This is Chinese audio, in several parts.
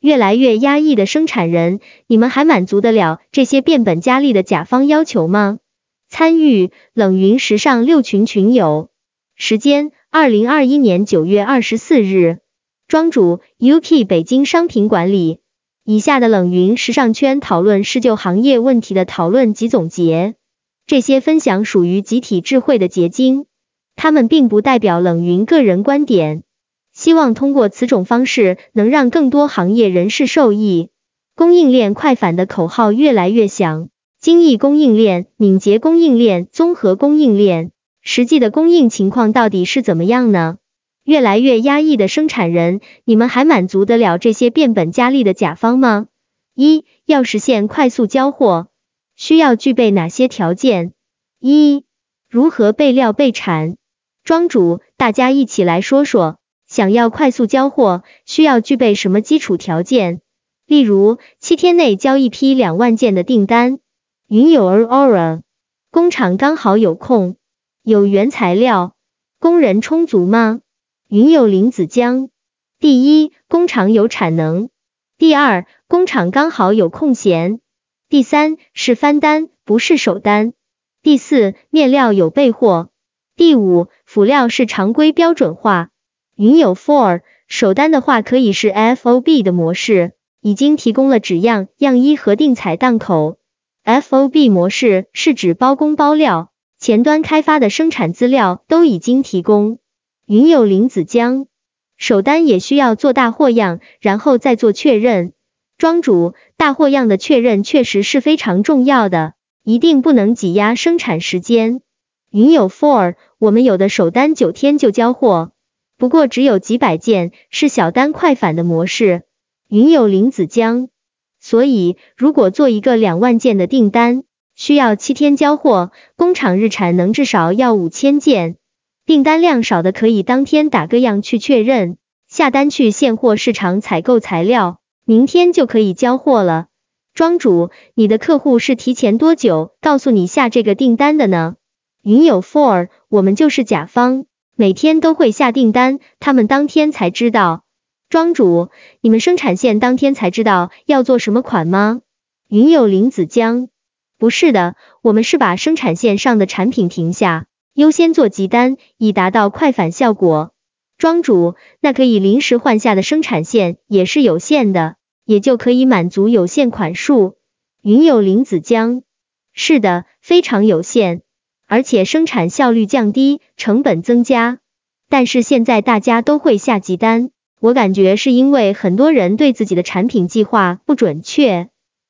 越来越压抑的生产人，你们还满足得了这些变本加厉的甲方要求吗？参与冷云时尚六群群友，时间二零二一年九月二十四日，庄主 UK 北京商品管理。以下的冷云时尚圈讨论是就行业问题的讨论及总结，这些分享属于集体智慧的结晶，他们并不代表冷云个人观点。希望通过此种方式，能让更多行业人士受益。供应链快反的口号越来越响，精益供应链、敏捷供应链、综合供应链，实际的供应情况到底是怎么样呢？越来越压抑的生产人，你们还满足得了这些变本加厉的甲方吗？一要实现快速交货，需要具备哪些条件？一如何备料备产？庄主，大家一起来说说。想要快速交货，需要具备什么基础条件？例如，七天内交一批两万件的订单。云有儿 Aura，工厂刚好有空，有原材料，工人充足吗？云有林子江，第一，工厂有产能；第二，工厂刚好有空闲；第三，是翻单，不是首单；第四，面料有备货；第五，辅料是常规标准化。云友 For 首单的话可以是 FOB 的模式，已经提供了纸样、样衣和定采档口。FOB 模式是指包工包料，前端开发的生产资料都已经提供。云友林子江首单也需要做大货样，然后再做确认。庄主，大货样的确认确实是非常重要的，一定不能挤压生产时间。云友 For 我们有的首单九天就交货。不过只有几百件，是小单快返的模式。云有林子江，所以如果做一个两万件的订单，需要七天交货，工厂日产能至少要五千件。订单量少的可以当天打个样去确认，下单去现货市场采购材料，明天就可以交货了。庄主，你的客户是提前多久告诉你下这个订单的呢？云有 four，我们就是甲方。每天都会下订单，他们当天才知道。庄主，你们生产线当天才知道要做什么款吗？云有林子江，不是的，我们是把生产线上的产品停下，优先做急单，以达到快返效果。庄主，那可以临时换下的生产线也是有限的，也就可以满足有限款数。云有林子江，是的，非常有限。而且生产效率降低，成本增加。但是现在大家都会下急单，我感觉是因为很多人对自己的产品计划不准确。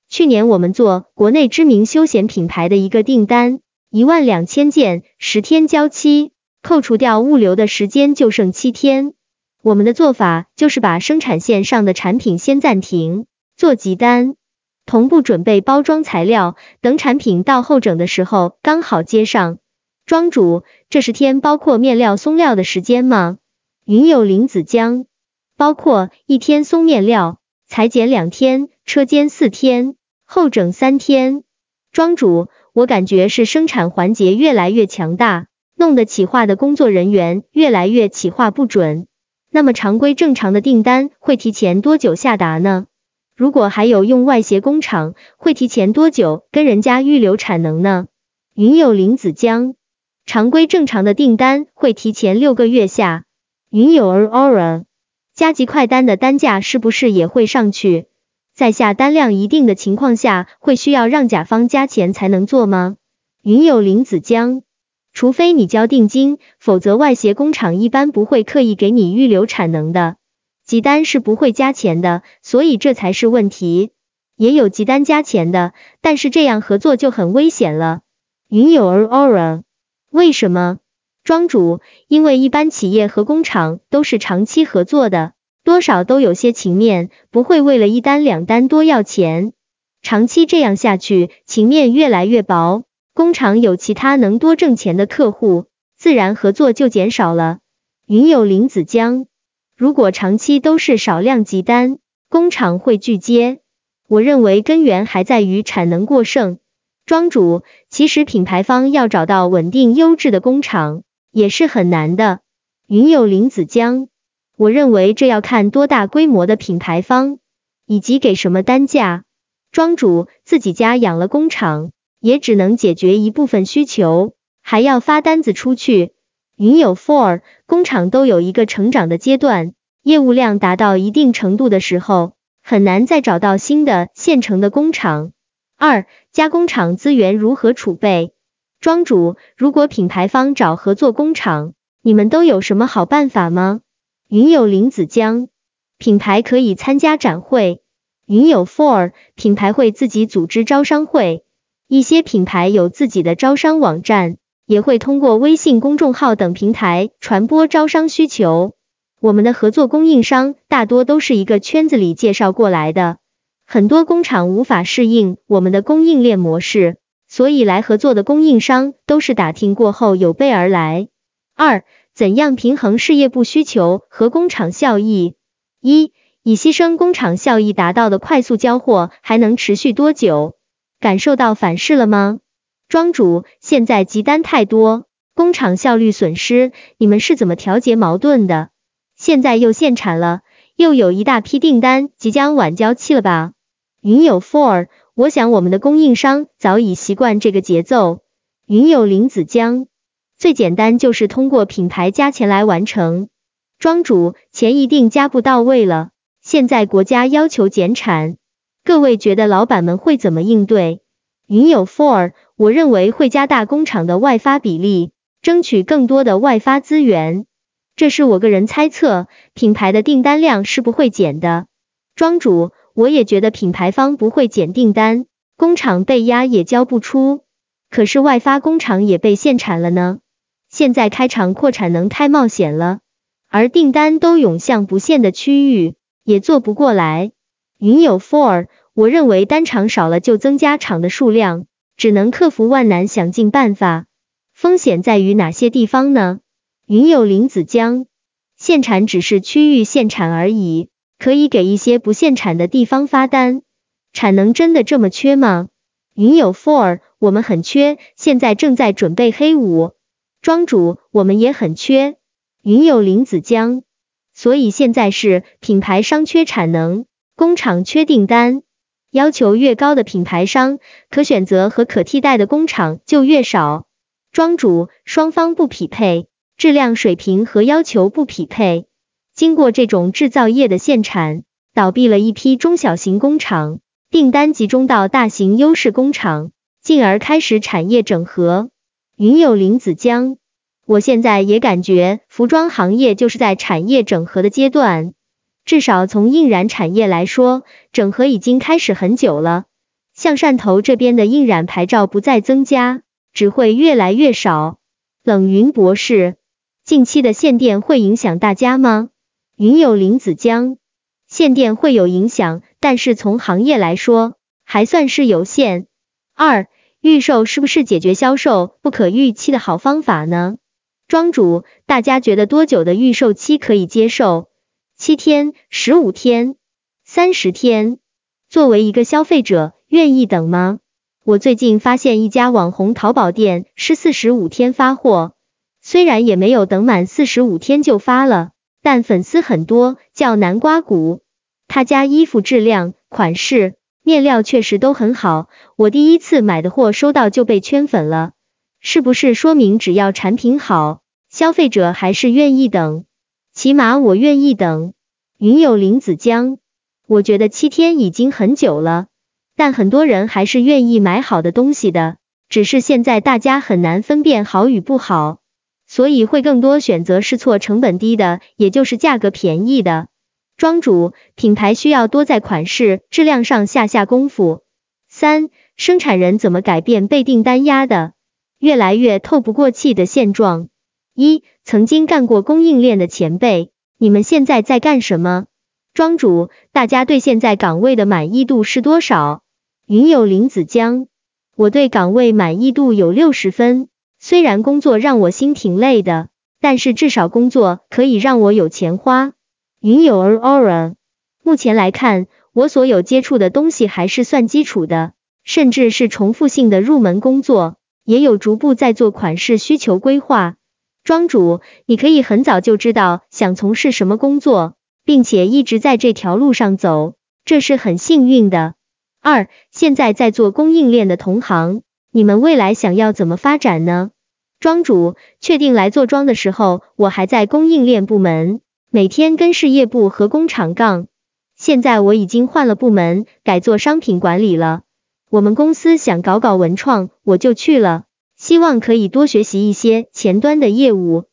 去年我们做国内知名休闲品牌的一个订单，一万两千件，十天交期，扣除掉物流的时间就剩七天。我们的做法就是把生产线上的产品先暂停，做急单。同步准备包装材料，等产品到后整的时候刚好接上。庄主，这十天包括面料松料的时间吗？云有林子江，包括一天松面料，裁剪两天，车间四天，后整三天。庄主，我感觉是生产环节越来越强大，弄得企划的工作人员越来越企划不准。那么常规正常的订单会提前多久下达呢？如果还有用外协工厂，会提前多久跟人家预留产能呢？云友林子江，常规正常的订单会提前六个月下。云友儿 Aura，加急快单的单价是不是也会上去？在下单量一定的情况下，会需要让甲方加钱才能做吗？云有林子江，除非你交定金，否则外协工厂一般不会刻意给你预留产能的。急单是不会加钱的，所以这才是问题。也有急单加钱的，但是这样合作就很危险了。云友儿 Aura，为什么？庄主，因为一般企业和工厂都是长期合作的，多少都有些情面，不会为了一单两单多要钱。长期这样下去，情面越来越薄，工厂有其他能多挣钱的客户，自然合作就减少了。云友林子江。如果长期都是少量急单，工厂会拒接。我认为根源还在于产能过剩。庄主，其实品牌方要找到稳定优质的工厂也是很难的。云有林子江，我认为这要看多大规模的品牌方。以及给什么单价。庄主自己家养了工厂，也只能解决一部分需求，还要发单子出去。云有 Four 工厂都有一个成长的阶段，业务量达到一定程度的时候，很难再找到新的现成的工厂。二、加工厂资源如何储备？庄主，如果品牌方找合作工厂，你们都有什么好办法吗？云有林子江，品牌可以参加展会。云有 Four 品牌会自己组织招商会，一些品牌有自己的招商网站。也会通过微信公众号等平台传播招商需求。我们的合作供应商大多都是一个圈子里介绍过来的，很多工厂无法适应我们的供应链模式，所以来合作的供应商都是打听过后有备而来。二、怎样平衡事业部需求和工厂效益？一、以牺牲工厂效益达到的快速交货还能持续多久？感受到反噬了吗？庄主，现在急单太多，工厂效率损失，你们是怎么调节矛盾的？现在又限产了，又有一大批订单即将晚交期了吧？云有 Four，我想我们的供应商早已习惯这个节奏。云有林子江，最简单就是通过品牌加钱来完成。庄主，钱一定加不到位了，现在国家要求减产，各位觉得老板们会怎么应对？云有 Four。我认为会加大工厂的外发比例，争取更多的外发资源。这是我个人猜测，品牌的订单量是不会减的。庄主，我也觉得品牌方不会减订单，工厂被压也交不出。可是外发工厂也被限产了呢，现在开厂扩产能太冒险了，而订单都涌向不限的区域，也做不过来。云有 four，我认为单厂少了就增加厂的数量。只能克服万难，想尽办法。风险在于哪些地方呢？云有林子江，限产只是区域限产而已，可以给一些不限产的地方发单。产能真的这么缺吗？云有 Four，我们很缺，现在正在准备黑五。庄主，我们也很缺。云有林子江，所以现在是品牌商缺产能，工厂缺订单。要求越高的品牌商，可选择和可替代的工厂就越少。庄主双方不匹配，质量水平和要求不匹配。经过这种制造业的限产，倒闭了一批中小型工厂，订单集中到大型优势工厂，进而开始产业整合。云有林子江，我现在也感觉服装行业就是在产业整合的阶段。至少从印染产业来说，整合已经开始很久了。像汕头这边的印染牌照不再增加，只会越来越少。冷云博士，近期的限电会影响大家吗？云有林子江，限电会有影响，但是从行业来说，还算是有限。二，预售是不是解决销售不可预期的好方法呢？庄主，大家觉得多久的预售期可以接受？七天、十五天、三十天，作为一个消费者，愿意等吗？我最近发现一家网红淘宝店是四十五天发货，虽然也没有等满四十五天就发了，但粉丝很多，叫南瓜谷。他家衣服质量、款式、面料确实都很好，我第一次买的货收到就被圈粉了，是不是说明只要产品好，消费者还是愿意等？起码我愿意等。云有林子江，我觉得七天已经很久了，但很多人还是愿意买好的东西的，只是现在大家很难分辨好与不好，所以会更多选择试错成本低的，也就是价格便宜的。庄主，品牌需要多在款式、质量上下下功夫。三，生产人怎么改变被订单压的越来越透不过气的现状？一曾经干过供应链的前辈，你们现在在干什么？庄主，大家对现在岗位的满意度是多少？云有林子江，我对岗位满意度有六十分，虽然工作让我心挺累的，但是至少工作可以让我有钱花。云有儿 aura，目前来看，我所有接触的东西还是算基础的，甚至是重复性的入门工作，也有逐步在做款式需求规划。庄主，你可以很早就知道想从事什么工作，并且一直在这条路上走，这是很幸运的。二，现在在做供应链的同行，你们未来想要怎么发展呢？庄主，确定来做庄的时候，我还在供应链部门，每天跟事业部和工厂杠。现在我已经换了部门，改做商品管理了。我们公司想搞搞文创，我就去了，希望可以多学习一些前端的业务。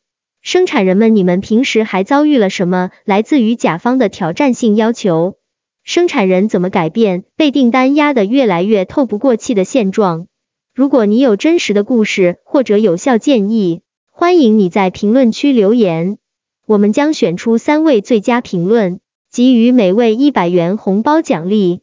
生产人们，你们平时还遭遇了什么来自于甲方的挑战性要求？生产人怎么改变被订单压得越来越透不过气的现状？如果你有真实的故事或者有效建议，欢迎你在评论区留言，我们将选出三位最佳评论。给予每位一百元红包奖励。